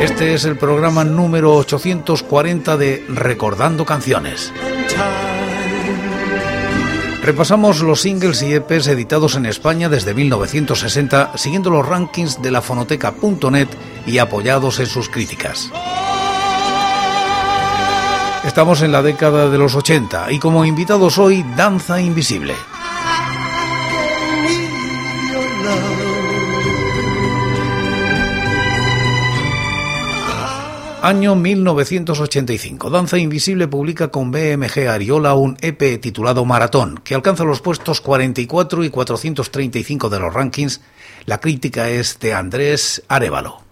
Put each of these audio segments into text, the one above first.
Este es el programa número 840 de Recordando Canciones. Repasamos los singles y EPs editados en España desde 1960, siguiendo los rankings de la fonoteca.net y apoyados en sus críticas. Estamos en la década de los 80 y como invitados hoy, Danza Invisible. Año 1985. Danza Invisible publica con BMG Ariola un EP titulado Maratón, que alcanza los puestos 44 y 435 de los rankings. La crítica es de Andrés Arevalo.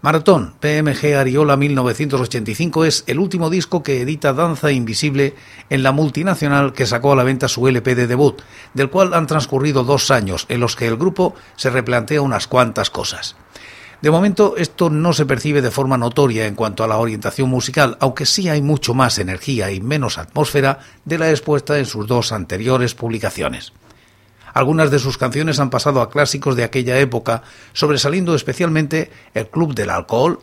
Maratón, PMG Ariola 1985 es el último disco que edita Danza Invisible en la multinacional que sacó a la venta su LP de debut, del cual han transcurrido dos años en los que el grupo se replantea unas cuantas cosas. De momento esto no se percibe de forma notoria en cuanto a la orientación musical, aunque sí hay mucho más energía y menos atmósfera de la expuesta en sus dos anteriores publicaciones. Algunas de sus canciones han pasado a clásicos de aquella época, sobresaliendo especialmente El Club del Alcohol,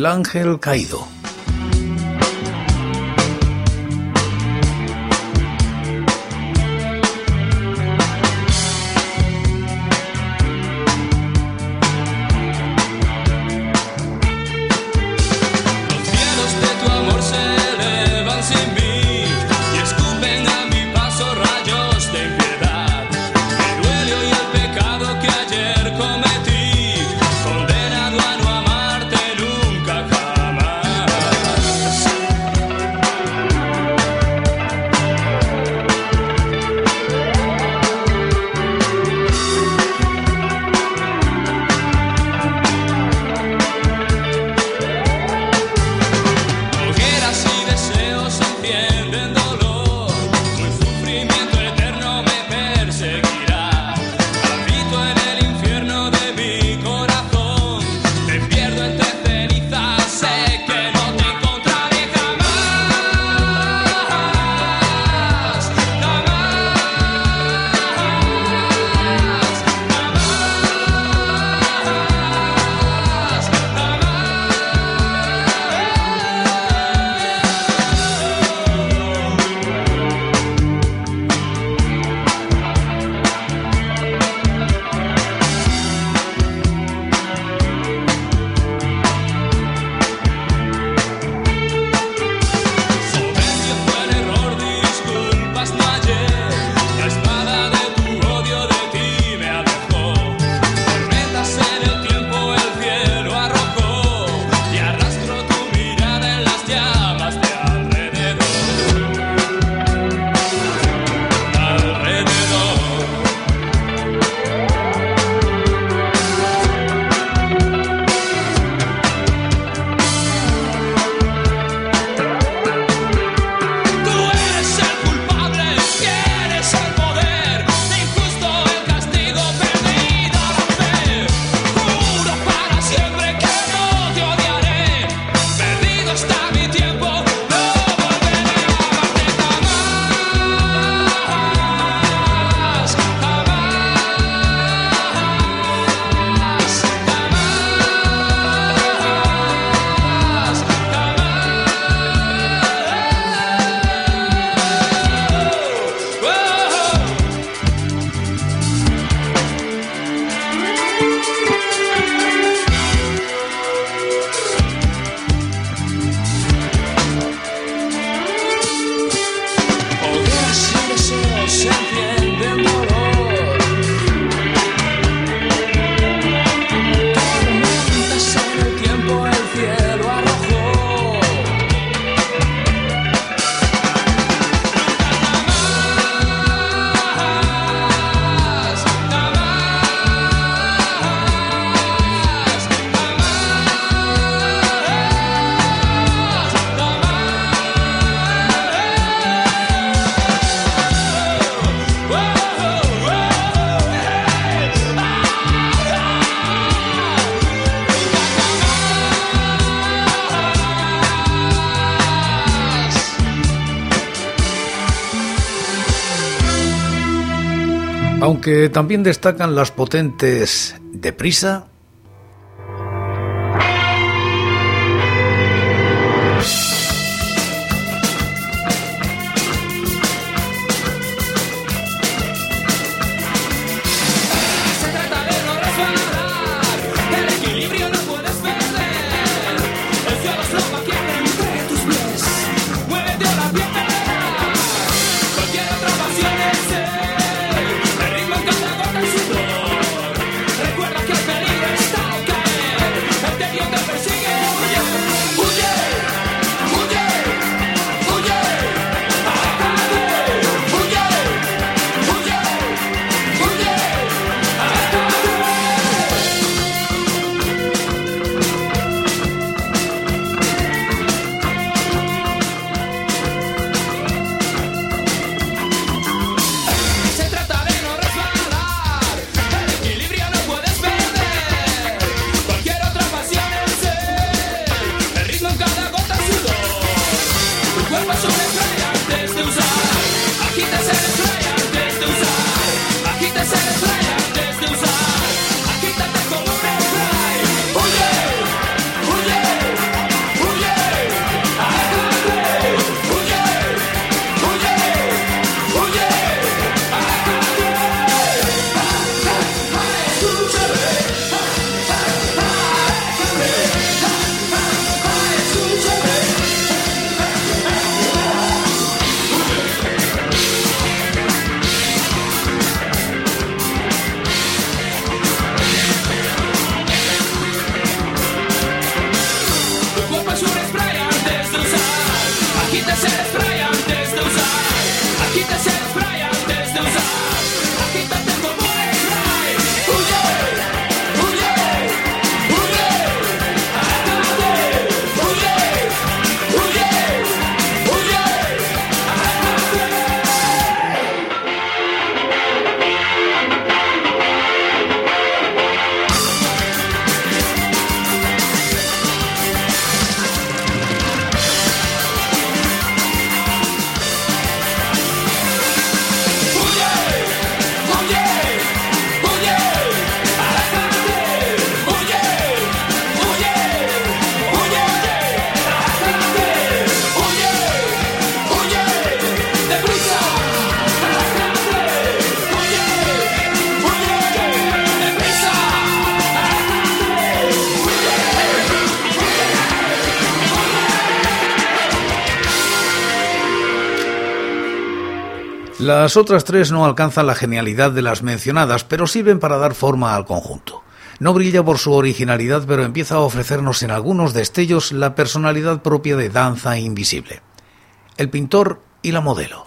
El Ángel Caído. Aunque también destacan las potentes Deprisa, Las otras tres no alcanzan la genialidad de las mencionadas, pero sirven para dar forma al conjunto. No brilla por su originalidad, pero empieza a ofrecernos en algunos destellos la personalidad propia de Danza Invisible. El pintor y la modelo.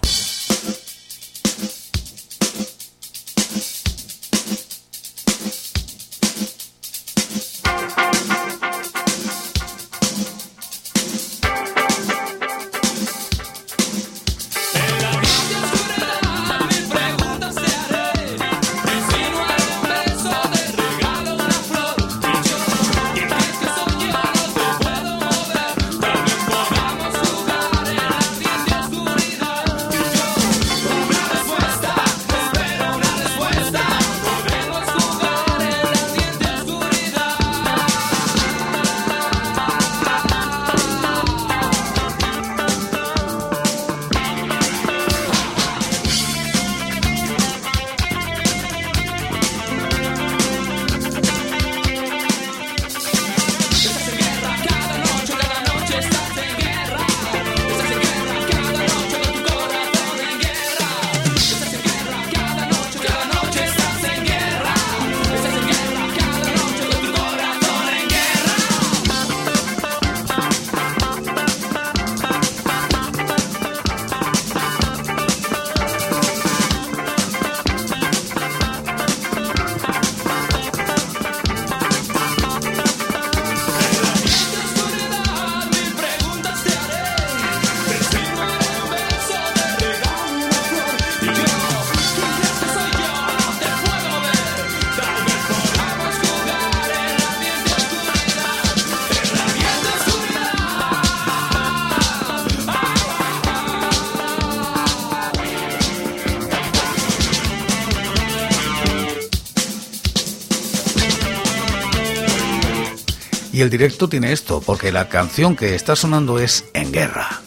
El directo tiene esto, porque la canción que está sonando es En Guerra.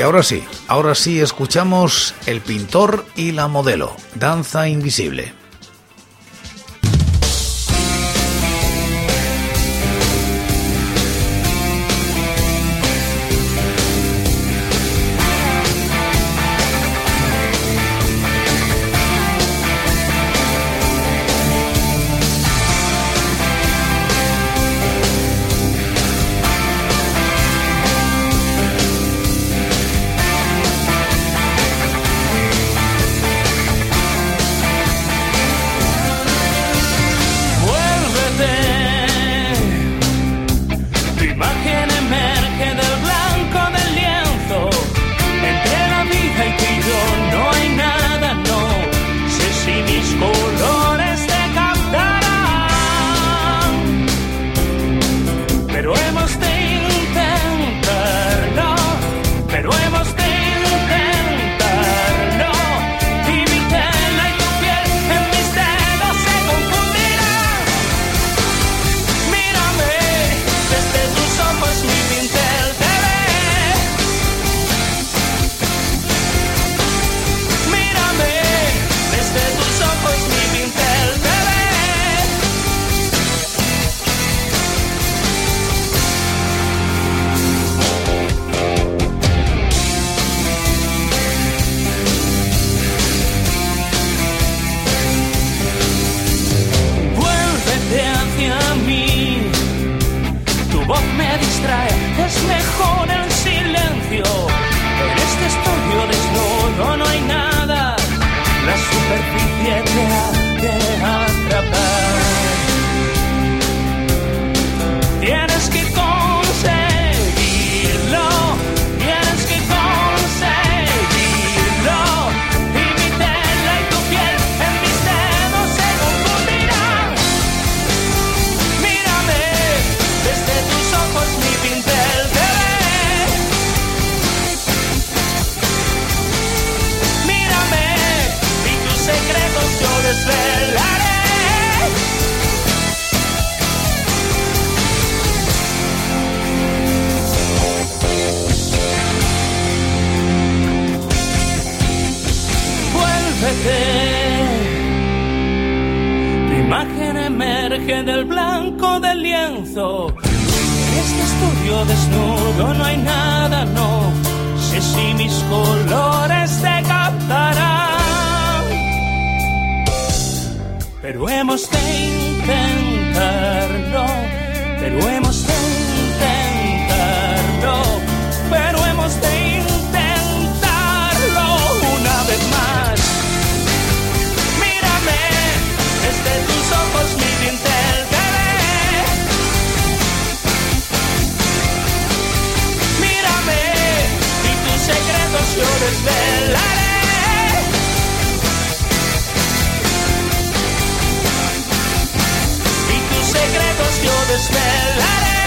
Y ahora sí, ahora sí escuchamos El pintor y la modelo, Danza Invisible. nada, no sé si mis colores te captarán. Pero hemos de intentarlo, pero hemos yo desvelaré. Y tus secretos yo desvelaré.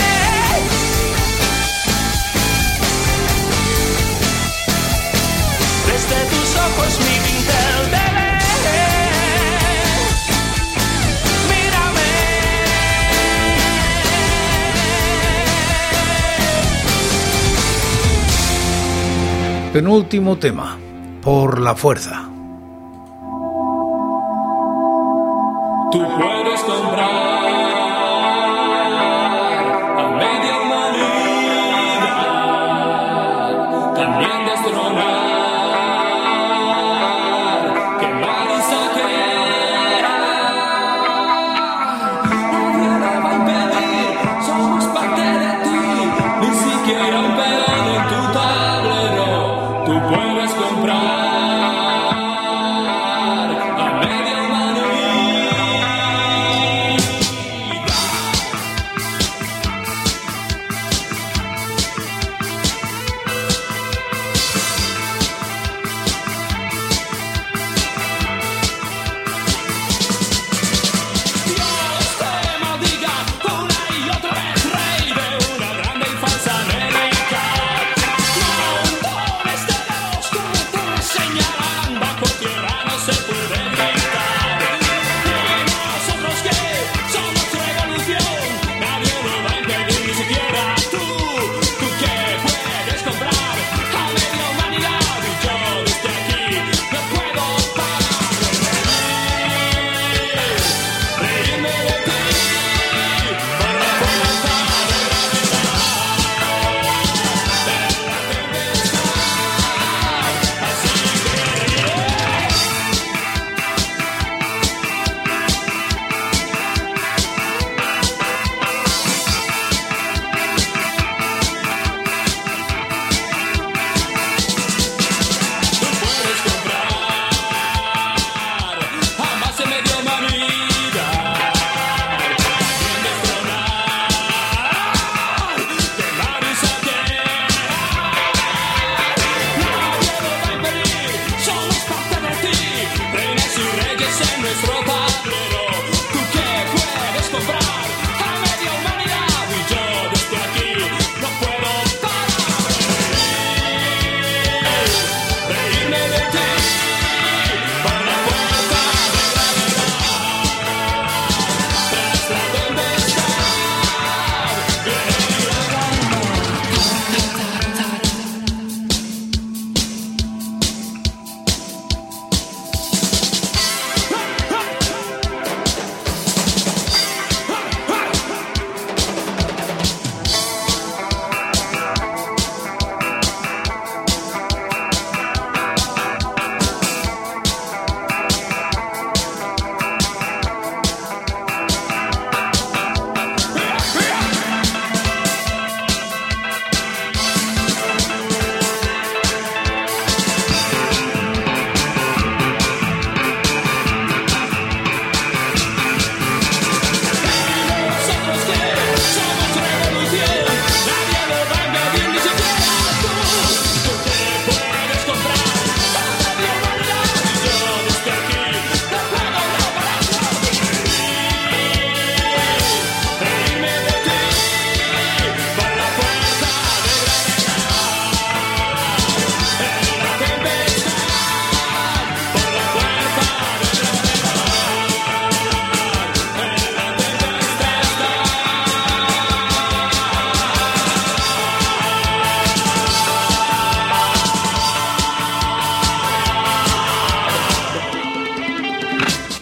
Desde tus ojos mi pincel penúltimo tema, por la fuerza. Tú puedes.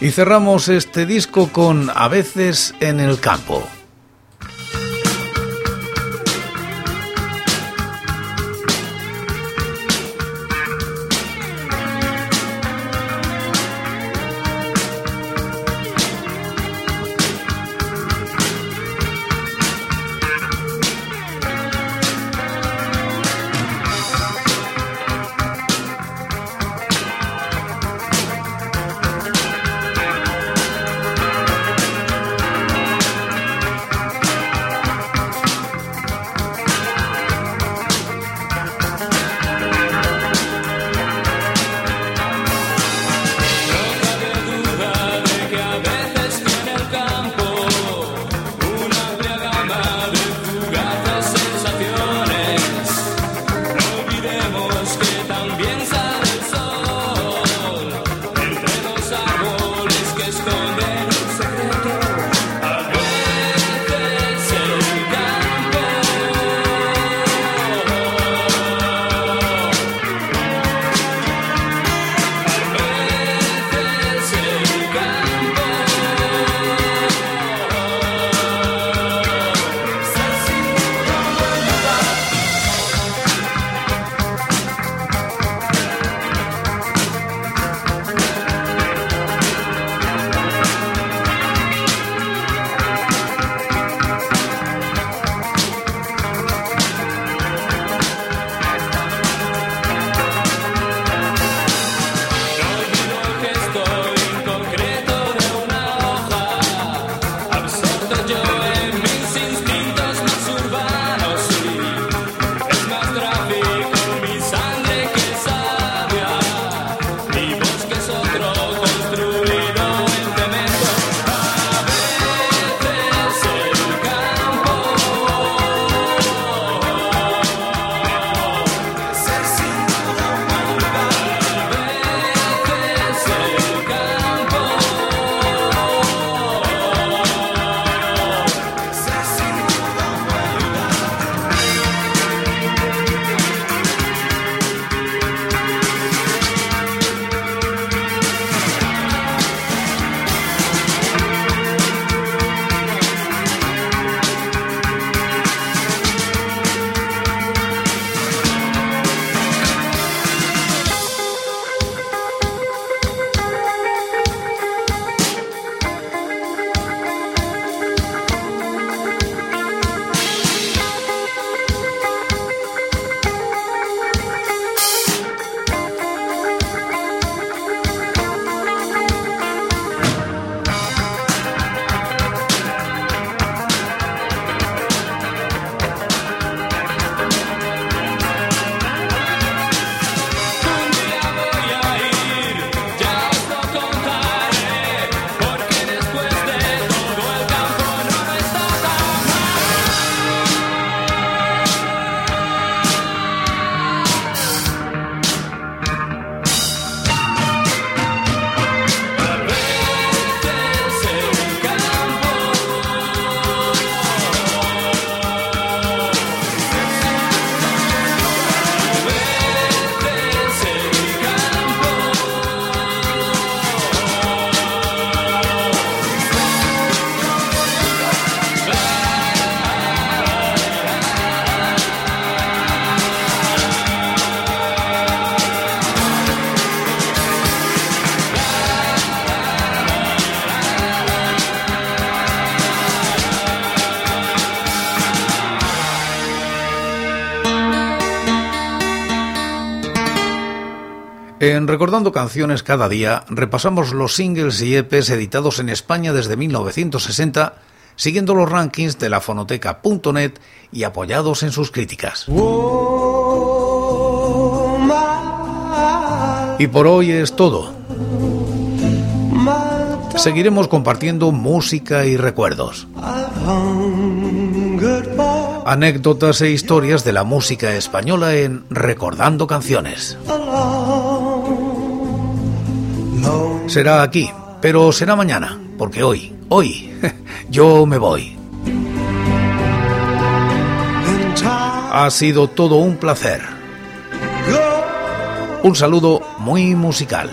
Y cerramos este disco con A veces en el campo. Recordando Canciones cada día repasamos los singles y EPs editados en España desde 1960, siguiendo los rankings de la fonoteca.net y apoyados en sus críticas. Y por hoy es todo. Seguiremos compartiendo música y recuerdos. Anécdotas e historias de la música española en Recordando Canciones. Será aquí, pero será mañana, porque hoy, hoy, yo me voy. Ha sido todo un placer. Un saludo muy musical.